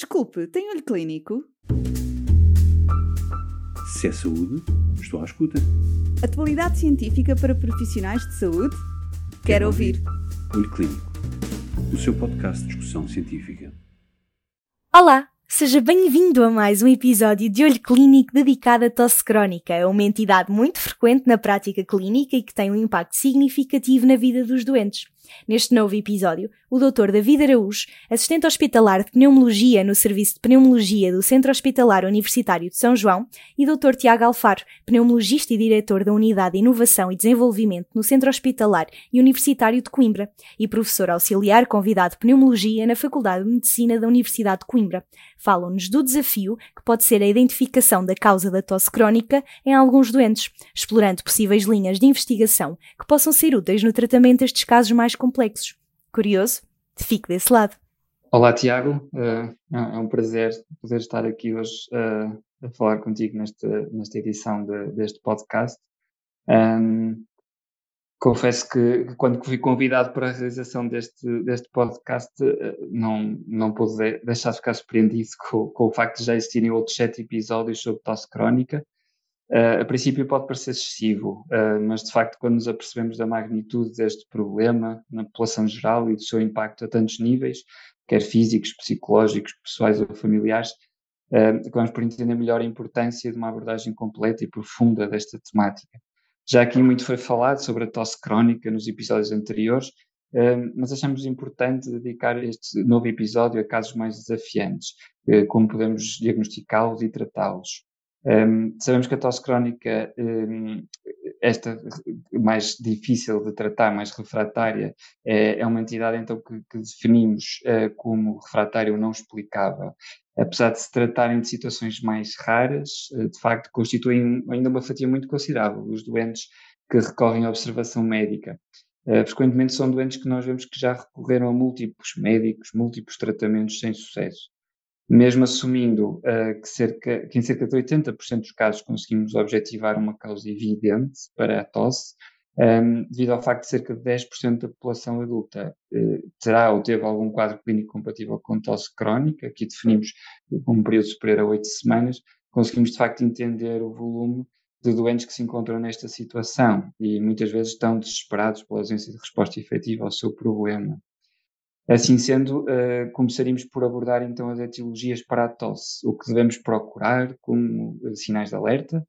Desculpe, tem olho clínico? Se é saúde, estou à escuta. Atualidade científica para profissionais de saúde? Quero, Quero ouvir. Olho Clínico, o seu podcast de discussão científica. Olá, seja bem-vindo a mais um episódio de Olho Clínico dedicado à tosse crónica, uma entidade muito frequente na prática clínica e que tem um impacto significativo na vida dos doentes. Neste novo episódio, o Dr. David Araújo, assistente hospitalar de pneumologia no Serviço de Pneumologia do Centro Hospitalar Universitário de São João, e Dr. Tiago Alfaro, pneumologista e diretor da Unidade de Inovação e Desenvolvimento no Centro Hospitalar e Universitário de Coimbra, e professor auxiliar convidado de pneumologia na Faculdade de Medicina da Universidade de Coimbra. Falam-nos do desafio que pode ser a identificação da causa da tosse crónica em alguns doentes, explorando possíveis linhas de investigação que possam ser úteis no tratamento destes casos mais complexos. Curioso? Fique desse lado. Olá, Tiago. Uh, é um prazer poder estar aqui hoje uh, a falar contigo nesta, nesta edição de, deste podcast. Um, confesso que quando fui convidado para a realização deste, deste podcast, uh, não, não pude deixar de ficar surpreendido com, com o facto de já existirem outros sete episódios sobre tosse crónica Uh, a princípio pode parecer excessivo, uh, mas de facto, quando nos apercebemos da magnitude deste problema na população geral e do seu impacto a tantos níveis, quer físicos, psicológicos, pessoais ou familiares, uh, acabamos por entender melhor a importância de uma abordagem completa e profunda desta temática. Já aqui muito foi falado sobre a tosse crónica nos episódios anteriores, mas achamos importante dedicar este novo episódio a casos mais desafiantes, como podemos diagnosticá-los e tratá-los. Um, sabemos que a tosse crónica, um, esta mais difícil de tratar, mais refratária, é, é uma entidade então que, que definimos uh, como refratária ou não explicável. Apesar de se tratarem de situações mais raras, uh, de facto constituem ainda uma fatia muito considerável os doentes que recorrem à observação médica. Uh, frequentemente são doentes que nós vemos que já recorreram a múltiplos médicos, múltiplos tratamentos sem sucesso mesmo assumindo uh, que, cerca, que em cerca de 80% dos casos conseguimos objetivar uma causa evidente para a tosse, um, ehm, devido ao facto de cerca de 10% da população adulta uh, terá ou teve algum quadro clínico compatível com tosse crónica, aqui definimos um período superior a 8 semanas, conseguimos de facto entender o volume de doentes que se encontram nesta situação e muitas vezes estão desesperados pela ausência de resposta efetiva ao seu problema. Assim sendo, uh, começaríamos por abordar então as etiologias para a tosse, o que devemos procurar como sinais de alerta,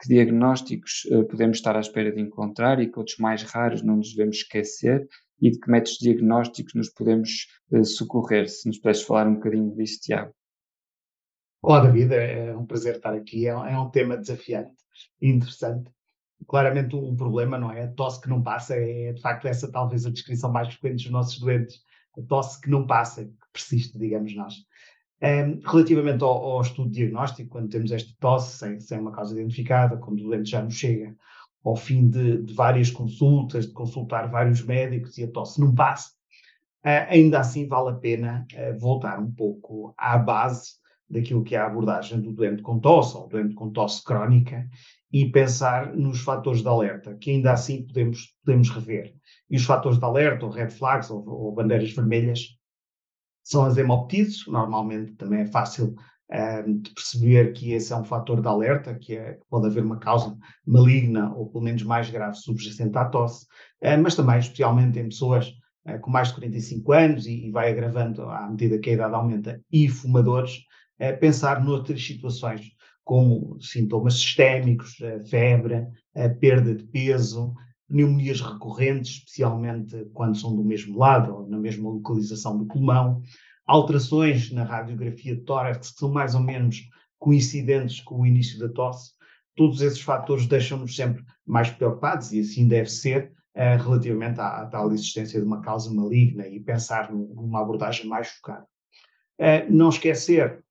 que diagnósticos uh, podemos estar à espera de encontrar e que outros mais raros não nos devemos esquecer e de que métodos diagnósticos nos podemos uh, socorrer. Se nos puderes falar um bocadinho disso, Tiago. Olá, David, é, é um prazer estar aqui. É, é um tema desafiante e interessante. Claramente um problema, não é? A tosse que não passa é, de facto, essa talvez a descrição mais frequente dos nossos doentes tosse que não passa, que persiste, digamos nós. Um, relativamente ao, ao, estudo diagnóstico, quando temos esta tosse sem, sem, uma causa identificada, quando o doente já nos chega ao fim de, de várias consultas, de consultar vários médicos e a tosse não passa, uh, ainda assim vale a pena uh, voltar um pouco à base daquilo que é a abordagem do doente com tosse, ou doente com tosse crónica, e pensar nos fatores de alerta, que ainda assim podemos, podemos rever. E os fatores de alerta, ou red flags, ou, ou bandeiras vermelhas, são as hemoptises, normalmente também é fácil um, de perceber que esse é um fator de alerta, que, é, pode haver uma causa maligna ou pelo menos mais grave subjacente à tosse, uh, mas também, especialmente em pessoas uh, com mais de 45 anos e, e, vai agravando à medida que a idade aumenta, e fumadores, uh, pensar noutras situações como sintomas sistémicos, febre, perda de peso, pneumonias recorrentes, especialmente quando são do mesmo lado ou na mesma localização do pulmão, alterações na radiografia de tórax que são mais ou menos coincidentes com o início da tosse. Todos esses fatores deixam-nos sempre mais preocupados e assim deve ser uh, relativamente à, à, tal existência de uma causa maligna e pensar numa abordagem mais focada. Uh, não esquecer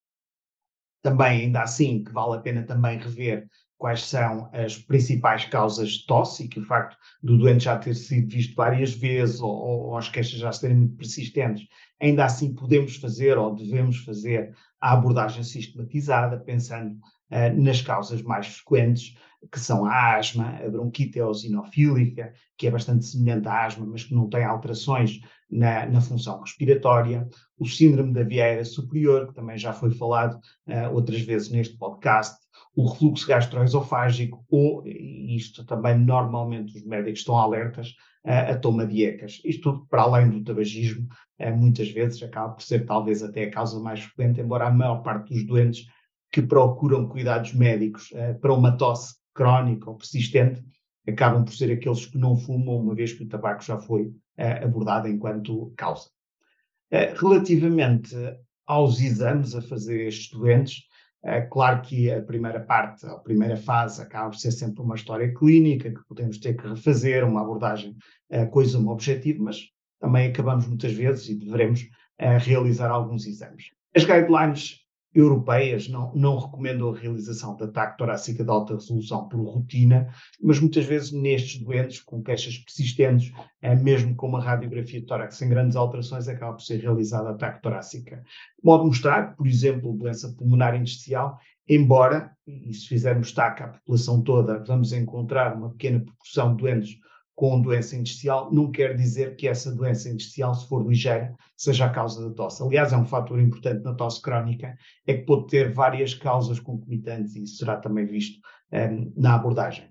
também, ainda assim, que vale a pena também rever quais são as principais causas de tosse e que o facto do doente já ter sido visto várias vezes ou, ou as queixas já serem muito persistentes, ainda assim podemos fazer ou devemos fazer a abordagem sistematizada, pensando uh, nas causas mais frequentes, que são a asma, a bronquite eosinofílica, que é bastante semelhante à asma, mas que não tem alterações na, na função respiratória, o síndrome da via aérea superior, que também já foi falado uh, outras vezes neste podcast, o refluxo gastroesofágico ou, isto também normalmente os médicos estão alertas, uh, a toma de ECAs. Isto tudo para além do tabagismo, muitas vezes acaba por ser talvez até a causa mais frequente, embora a maior parte dos doentes que procuram cuidados médicos uh, para uma tosse crónica ou persistente acabam por ser aqueles que não fumam, uma vez que o tabaco já foi abordado enquanto causa. relativamente aos exames a fazer estes doentes, claro que a primeira parte, a primeira fase, acaba por ser sempre uma história clínica que podemos ter que refazer, uma abordagem uh, coisa, um objetivo, mas também acabamos muitas vezes e devemos uh, realizar alguns exames. As guidelines europeias não, não recomendam a realização de ataque torácica de alta resolução por rotina, mas muitas vezes nestes doentes com queixas persistentes, é, mesmo com uma radiografia de tórax sem grandes alterações, acaba por ser realizada ataque torácica. Pode mostrar, por exemplo, doença pulmonar intersticial, embora, e se fizermos TAC à população toda, vamos encontrar uma pequena proporção de doentes com doença intersticial, não quer dizer que essa doença intersticial, se for ligeira, seja a causa da tosse. Aliás, é um fator importante na tosse crónica, é que pode ter várias causas concomitantes e isso será também visto um, ehm, na abordagem.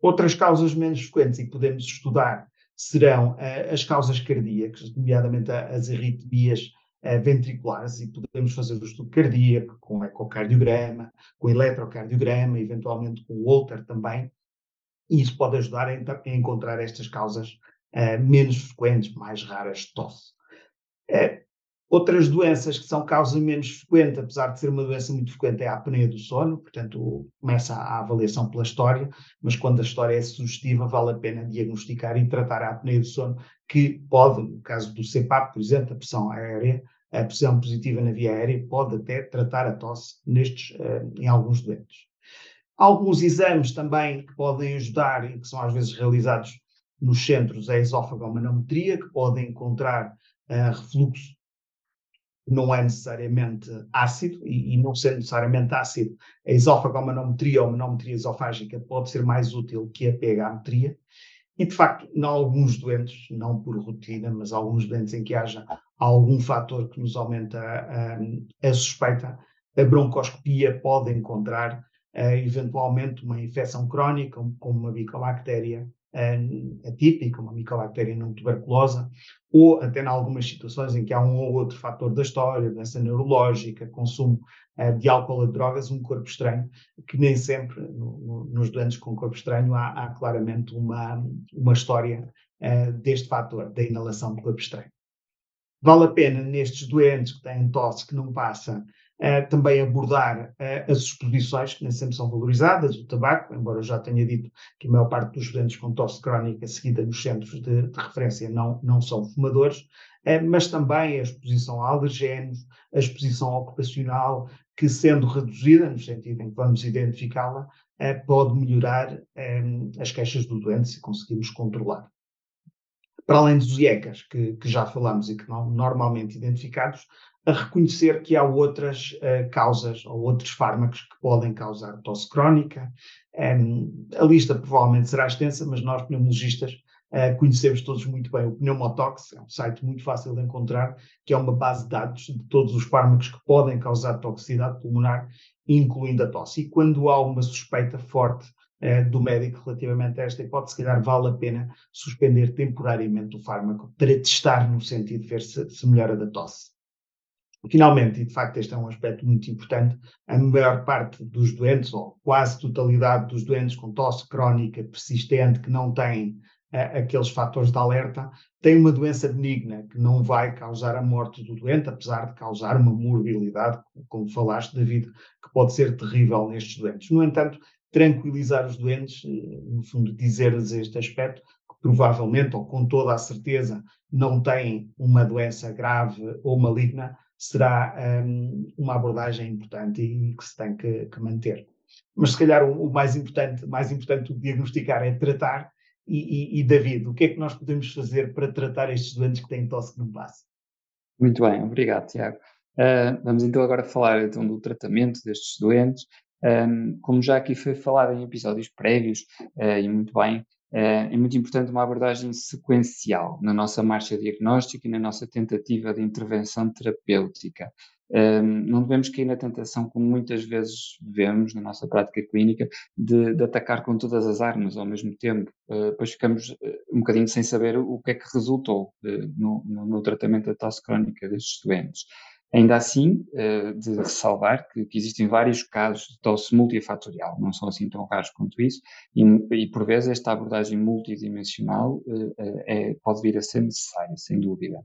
Outras causas menos frequentes e que podemos estudar serão uh, as causas cardíacas, nomeadamente as arritmias uh, ventriculares, e podemos fazer o estudo cardíaco com ecocardiograma, com eletrocardiograma, eventualmente com Holter também, e isso pode ajudar a, a encontrar estas causas uh, menos frequentes, mais raras de tosse. Uh, outras doenças que são causa menos frequente, apesar de ser uma doença muito frequente, é a apneia do sono, portanto começa a avaliação pela história, mas quando a história é sugestiva vale a pena diagnosticar e tratar a apneia do sono, que pode, no caso do CPAP, por exemplo, a pressão aérea, a pressão positiva na via aérea, pode até tratar a tosse nestes, uh, em alguns doentes. Alguns exames também que podem ajudar e que são às vezes realizados nos centros é a esofagomanometria, que podem encontrar uh, refluxo que não é necessariamente ácido, e, e não sendo necessariamente ácido, a esofagomanometria ou manometria esofágica pode ser mais útil que a pH-metria. E, de facto, em alguns doentes, não por rotina, mas alguns doentes em que haja algum fator que nos aumenta a, a, a suspeita, a broncoscopia pode encontrar eventualmente uma infecção crónica, como uma micobactéria uh, atípica, uma micobactéria não tuberculosa, ou até em algumas situações em que há um ou outro fator da história, doença neurológica, consumo uh, de álcool ou drogas, um corpo estranho, que nem sempre no, no, nos doentes com corpo estranho há, há claramente uma, uma história deste fator, da inalação de corpo estranho. Vale a pena nestes doentes que têm tosse que não passa Uh, também abordar uh, as exposições, que nem sempre são valorizadas, o tabaco, embora eu já tenha dito que a maior parte dos estudantes com tosse crónica seguida nos centros de, de referência não, não são fumadores, uh, mas também a exposição a alergénios, a exposição ocupacional, que sendo reduzida, no sentido em que vamos identificá-la, pode melhorar as queixas do doente se conseguirmos controlar. Para além dos IECAs, que, que já falamos e que não normalmente identificados, a reconhecer que há outras uh, causas ou outros fármacos que podem causar tosse crónica. Um, a lista provavelmente será extensa, mas nós, pneumologistas, uh, conhecemos todos muito bem o Pneumotox, é um site muito fácil de encontrar, que é uma base de dados de todos os fármacos que podem causar toxicidade pulmonar, incluindo a tosse. E quando há uma suspeita forte uh, do médico relativamente a esta hipótese, se calhar vale a pena suspender temporariamente o fármaco para testar no sentido de ver se, se melhora da tosse. Finalmente, e de facto este é um aspecto muito importante, a maior parte dos doentes, ou quase totalidade dos doentes com tosse crónica persistente, que não têm uh, aqueles fatores de alerta, tem uma doença benigna que não vai causar a morte do doente, apesar de causar uma morbilidade, como falaste, David, que pode ser terrível nestes doentes. No entanto, tranquilizar os doentes, eh, no fundo, dizer-lhes este aspecto, provavelmente, ou com toda a certeza, não têm uma doença grave ou maligna, será um, uma abordagem importante e, que se tem que, que manter. Mas se calhar o, o, mais importante, mais importante do que diagnosticar é tratar. E, e, e, David, o que é que nós podemos fazer para tratar estes doentes que têm tosse que não passa? Muito bem, obrigado, Tiago. Uh, vamos então agora falar então, do tratamento destes doentes Um, como já aqui foi falado em episódios prévios, uh, e muito bem, é muito importante uma abordagem sequencial na nossa marcha diagnóstica e na nossa tentativa de intervenção terapêutica. Um, não devemos cair na tentação, como muitas vezes vemos na nossa prática clínica, de, de atacar com todas as armas ao mesmo tempo. Uh, depois ficamos uh, um bocadinho sem saber o, que é que resultou no, no, no, tratamento da tosse crónica destes doentes. Ainda assim, de ressalvar que, que, existem vários casos de tosse multifatorial, não são assim tão raros quanto isso, e, e por vezes esta abordagem multidimensional é, pode vir a ser necessária, sem dúvida.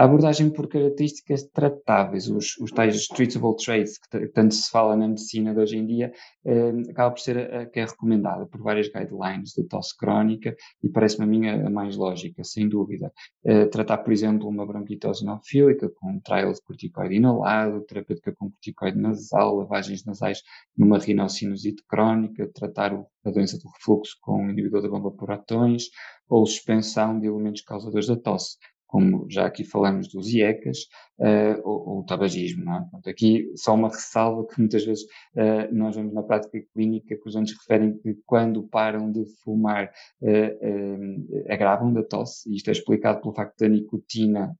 A abordagem por características tratáveis, os, os tais treatable traits, que tanto se fala na medicina de hoje em dia, eh, acaba por ser a, a, que é recomendada por várias guidelines de tosse crónica e parece-me a minha a mais lógica, sem dúvida. Eh, tratar, por exemplo, uma bronquitose inofílica com um trial de corticoide inalado, terapêutica com corticoide nasal, lavagens nasais numa rinocinusite crónica, tratar o, a doença do refluxo com um inibidor da bomba por atões ou suspensão de elementos causadores da tosse como já aqui falamos dos IECAS, uh, ou, o tabagismo. Não é? Portanto, aqui só uma ressalva que muitas vezes uh, nós vemos na prática clínica que os doentes referem que quando param de fumar uh, agravam da tosse, e isto é explicado pelo facto da nicotina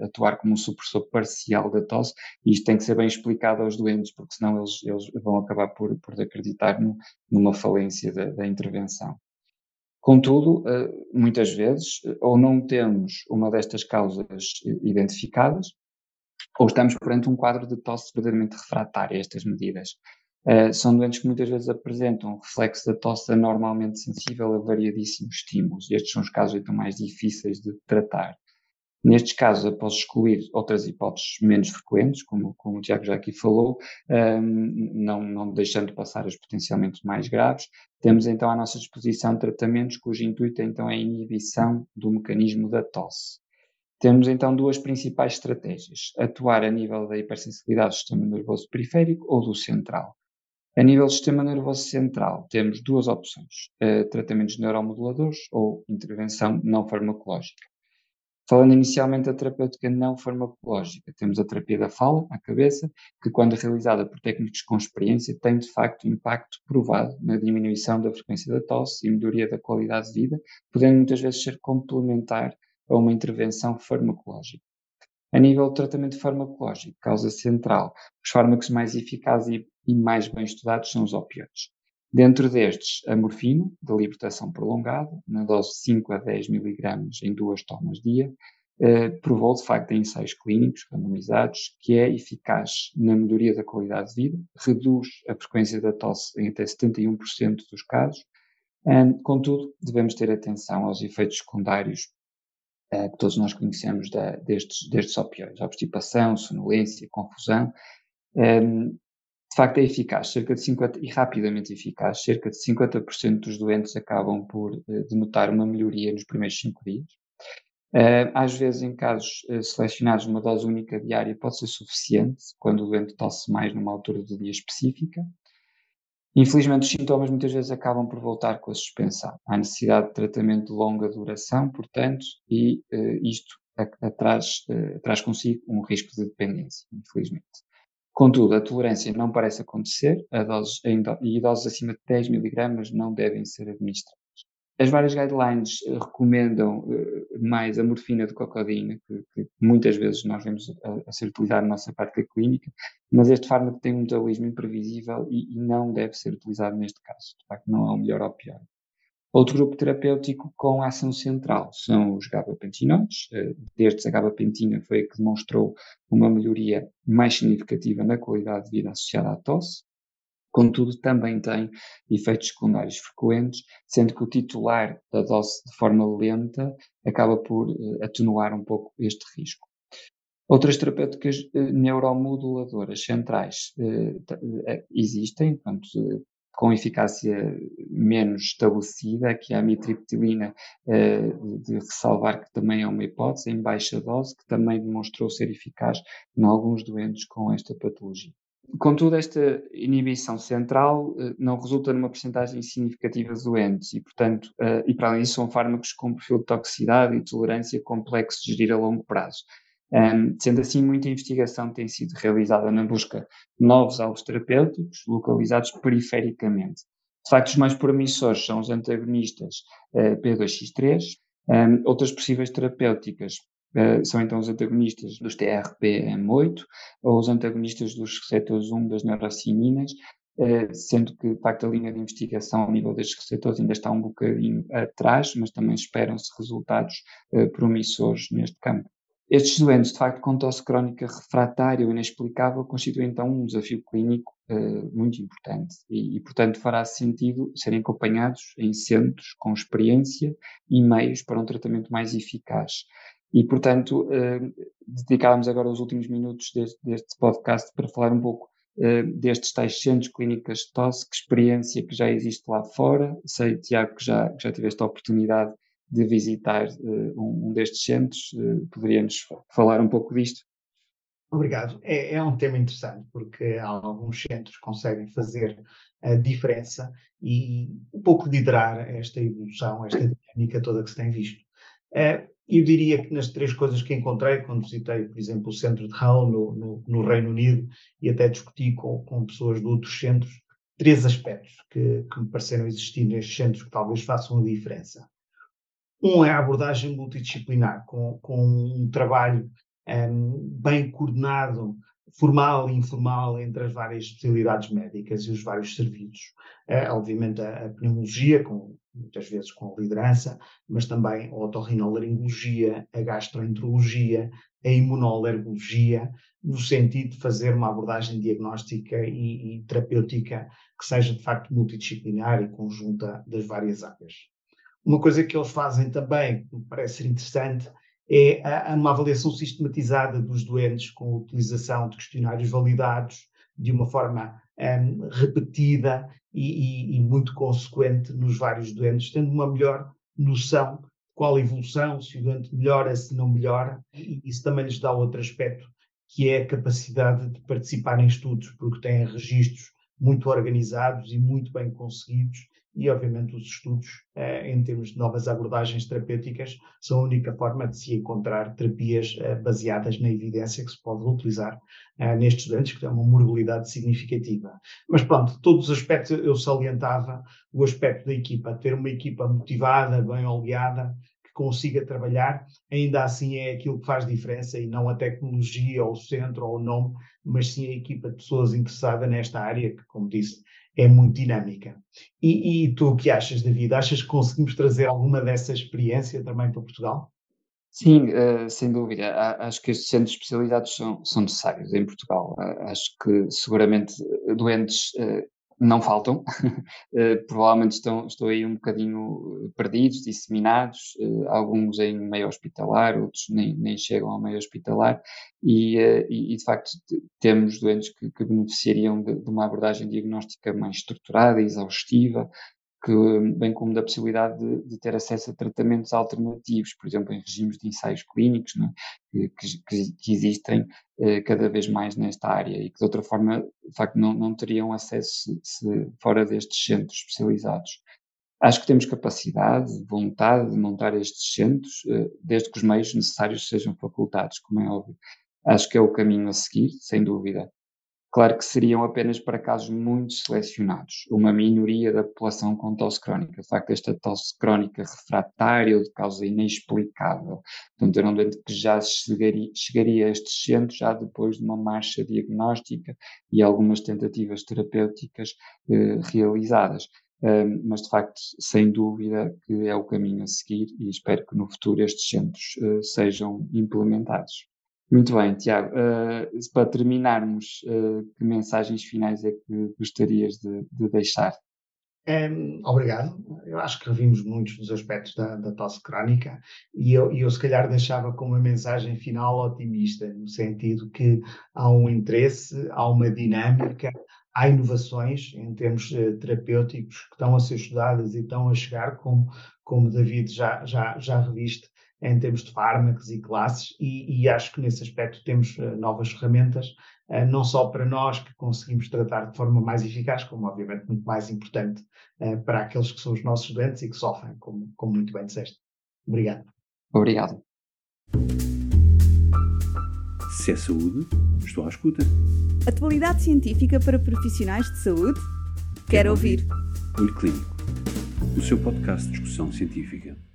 atuar como um supressor parcial da tosse, e isto tem que ser bem explicado aos doentes, porque senão eles, eles vão acabar por, por acreditar no, numa falência da, da intervenção. Contudo, eh, muitas vezes, eh, ou não temos uma destas causas identificadas, ou estamos perante um quadro de tosse verdadeiramente refratária a estas medidas. Uh, são doentes que muitas vezes apresentam reflexo da tosse anormalmente sensível a variadíssimos estímulos. Estes são os casos então mais difíceis de tratar. Nestes casos, após excluir outras hipóteses menos frequentes, como, como o Tiago já aqui falou, um, não, não deixando passar as potencialmente mais graves, temos então à nossa disposição tratamentos cujo intuito então é a inibição do mecanismo da tosse. Temos então duas principais estratégias: atuar a nível da hipersensibilidade do sistema nervoso periférico ou do central. A nível do sistema nervoso central, temos duas opções: uh, tratamentos neuromoduladores ou intervenção não farmacológica. Falando inicialmente da terapêutica não farmacológica, temos a terapia da fala, à cabeça, que quando realizada por técnicos com experiência tem de facto impacto provado na diminuição da frequência da tosse e melhoria da qualidade de vida, podendo muitas vezes ser complementar a uma intervenção farmacológica. A nível de tratamento farmacológico, causa central, os fármacos mais eficazes e, e mais bem estudados são os opioides. Dentro destes, a morfina, de libertação prolongada, na dose de 5 a 10 mg em duas tomas dia, eh, provou de facto em ensaios clínicos randomizados que é eficaz na melhoria da qualidade de vida, reduz a frequência da tosse em até 71% dos casos. contudo, devemos ter atenção aos efeitos secundários eh, que todos nós conhecemos da, destes, destes opioides, obstipação, sonolência, confusão, facto é eficaz, cerca de 50, e rapidamente eficaz, cerca de 50% dos doentes acabam por uh, denotar uma melhoria nos primeiros 5 dias. Uh, às vezes, em casos uh, selecionados, uma dose única diária pode ser suficiente, quando o doente tosse mais numa altura do dia específica. Infelizmente, os sintomas muitas vezes acabam por voltar com a suspensão. Há necessidade de tratamento de longa duração, portanto, e isto traz consigo um risco de dependência, infelizmente. Contudo, a tolerância não parece acontecer a doses, e doses acima de 10 mg não devem ser administradas. As várias guidelines eh, recomendam uh, mais a morfina do que a codeína, que, que, muitas vezes nós vemos a, a, ser utilizado na nossa prática clínica, mas este fármaco tem um metabolismo imprevisível e, e, não deve ser utilizado neste caso. De facto, não é o melhor opioide. Outro grupo terapêutico com ação central são os gabapentinoides. Eh, destes, a gabapentina foi a que demonstrou uma melhoria mais significativa na qualidade de vida associada à tosse. Contudo, também tem efeitos secundários frequentes, sendo que o titular da dose de forma lenta acaba por eh, atenuar um pouco este risco. Outras terapêuticas eh, neuromoduladoras centrais existem, portanto, com eficácia menos estabelecida, que é a mitriptilina, eh, de ressalvar que também é uma hipótese em baixa dose, que também demonstrou ser eficaz em alguns doentes com esta patologia. Contudo, esta inibição central eh, não resulta numa porcentagem significativa de doentes e, portanto, eh, e para além disso, são fármacos com perfil de toxicidade e tolerância complexo de gerir a longo prazo. Um, sendo assim, muita investigação tem sido realizada na busca de novos alvos terapêuticos localizados perifericamente. De facto, os mais promissores são os antagonistas uh, P2X3, um, outras possíveis terapêuticas uh, são então os antagonistas dos TRPM8 ou os antagonistas dos receptores 1 das neurocininas, uh, sendo que, de facto, a linha de investigação ao nível destes receptores ainda está um bocadinho atrás, mas também esperam-se resultados uh, promissores neste campo. Estes doentes, de facto, com tosse crónica refratária ou inexplicável, constituem então um desafio clínico uh, muito importante e, e, portanto, fará sentido serem acompanhados em centros com experiência e meios para um tratamento mais eficaz. E, portanto, uh, agora os últimos minutos deste, deste podcast para falar um pouco uh, destes tais centros clínicas de tosse, que experiência que já existe lá fora. Sei, Tiago, que já, que já tiveste a oportunidade de visitar uh, um, um, destes centros. Uh, Poderia-nos falar um pouco disto? Obrigado. É, é, um tema interessante porque alguns centros conseguem fazer a diferença e um pouco liderar esta evolução, esta dinâmica toda que se tem visto. Uh, eu diria que nas três coisas que encontrei, quando visitei, por exemplo, o centro de Hull no, no, no Reino Unido e até discuti com, com, pessoas de outros centros, três aspectos que, que me pareceram existir nestes centros que talvez façam a diferença. Um é a abordagem multidisciplinar, com, com um trabalho um, bem coordenado, formal e informal, entre as várias especialidades médicas e os vários serviços. Uh, obviamente, a, a, pneumologia, com, muitas vezes com a liderança, mas também a otorrinolaringologia, a gastroenterologia, a imunoalergologia, no sentido de fazer uma abordagem diagnóstica e, e terapêutica que seja de facto multidisciplinar e conjunta das várias áreas. Uma coisa que eles fazem também, que me parece ser interessante, é a, uma avaliação sistematizada dos doentes com a utilização de questionários validados de uma forma um, repetida e, e, e, muito consequente nos vários doentes, tendo uma melhor noção de qual a evolução, se o doente melhora, se não melhora, e isso também lhes dá outro aspecto, que é a capacidade de participar em estudos, porque têm registros muito organizados e muito bem conseguidos e, obviamente, os estudos eh, em termos de novas abordagens terapêuticas são a única forma de se encontrar terapias eh, baseadas na evidência que se pode utilizar eh, nestes doentes, que têm uma morbilidade significativa. Mas pronto, todos os aspectos eu salientava o aspecto da equipa, ter uma equipa motivada, bem oleada, consiga trabalhar, ainda assim é aquilo que faz diferença e não a tecnologia ou o centro ou o nome, mas sim a equipa de pessoas interessadas nesta área, que, como disse, é muito dinâmica. E, e tu o que achas, David? Achas que conseguimos trazer alguma dessa experiência também para Portugal? Sim, uh, sem dúvida. Acho que estes centros especializados são, são necessários em Portugal. Acho que seguramente doentes uh, não faltam, eh, provavelmente estão, estão aí um bocadinho eh, perdidos, disseminados, uh, alguns em meio hospitalar, outros nem, nem chegam ao meio hospitalar, e, e, de facto temos doentes que, que beneficiariam de, de, uma abordagem diagnóstica mais estruturada, exaustiva, que, bem como da possibilidade de, de, ter acesso a tratamentos alternativos, por exemplo, em regimes de ensaios clínicos, é? que, que, que, existem eh, cada vez mais nesta área e que de outra forma, de facto, não, não teriam acesso se, se fora destes centros especializados. Acho que temos capacidade, vontade de montar estes centros, eh, desde que os meios necessários sejam facultados, como é óbvio. Acho que é o caminho a seguir, sem dúvida. Claro que seriam apenas para casos muito selecionados, uma minoria da população com tosse crónica. De facto, esta tosse crónica refratária ou de causa inexplicável. Portanto, era um doente que já chegaria, chegaria a estes centros já depois de uma marcha diagnóstica e algumas tentativas terapêuticas eh, realizadas. Um, mas de facto, sem dúvida que é o caminho a seguir e espero que no futuro estes centros uh, sejam implementados. Muito bem, Tiago. Uh, para terminarmos, uh, que mensagens finais é que gostarias de, de deixar? Obrigado. Eu acho que revimos muitos dos aspectos da, da tosse crónica e eu, eu, se calhar, deixava com uma mensagem final otimista, no sentido que há um interesse, há uma dinâmica, há inovações em termos uh, terapêuticos que estão a ser estudadas e estão a chegar, como, como David já, já, já reviste, em termos de fármacos e classes, e, e acho que nesse aspecto temos uh, novas ferramentas, uh, não só para nós que conseguimos tratar de forma mais eficaz, como obviamente muito mais importante uh, para aqueles que são os nossos doentes e que sofrem, como, como muito bem disseste. Obrigado. Obrigado. Se é saúde, estou à escuta. Atualidade científica para profissionais de saúde? Quero ouvir. Olho Clínico, o seu podcast de discussão científica.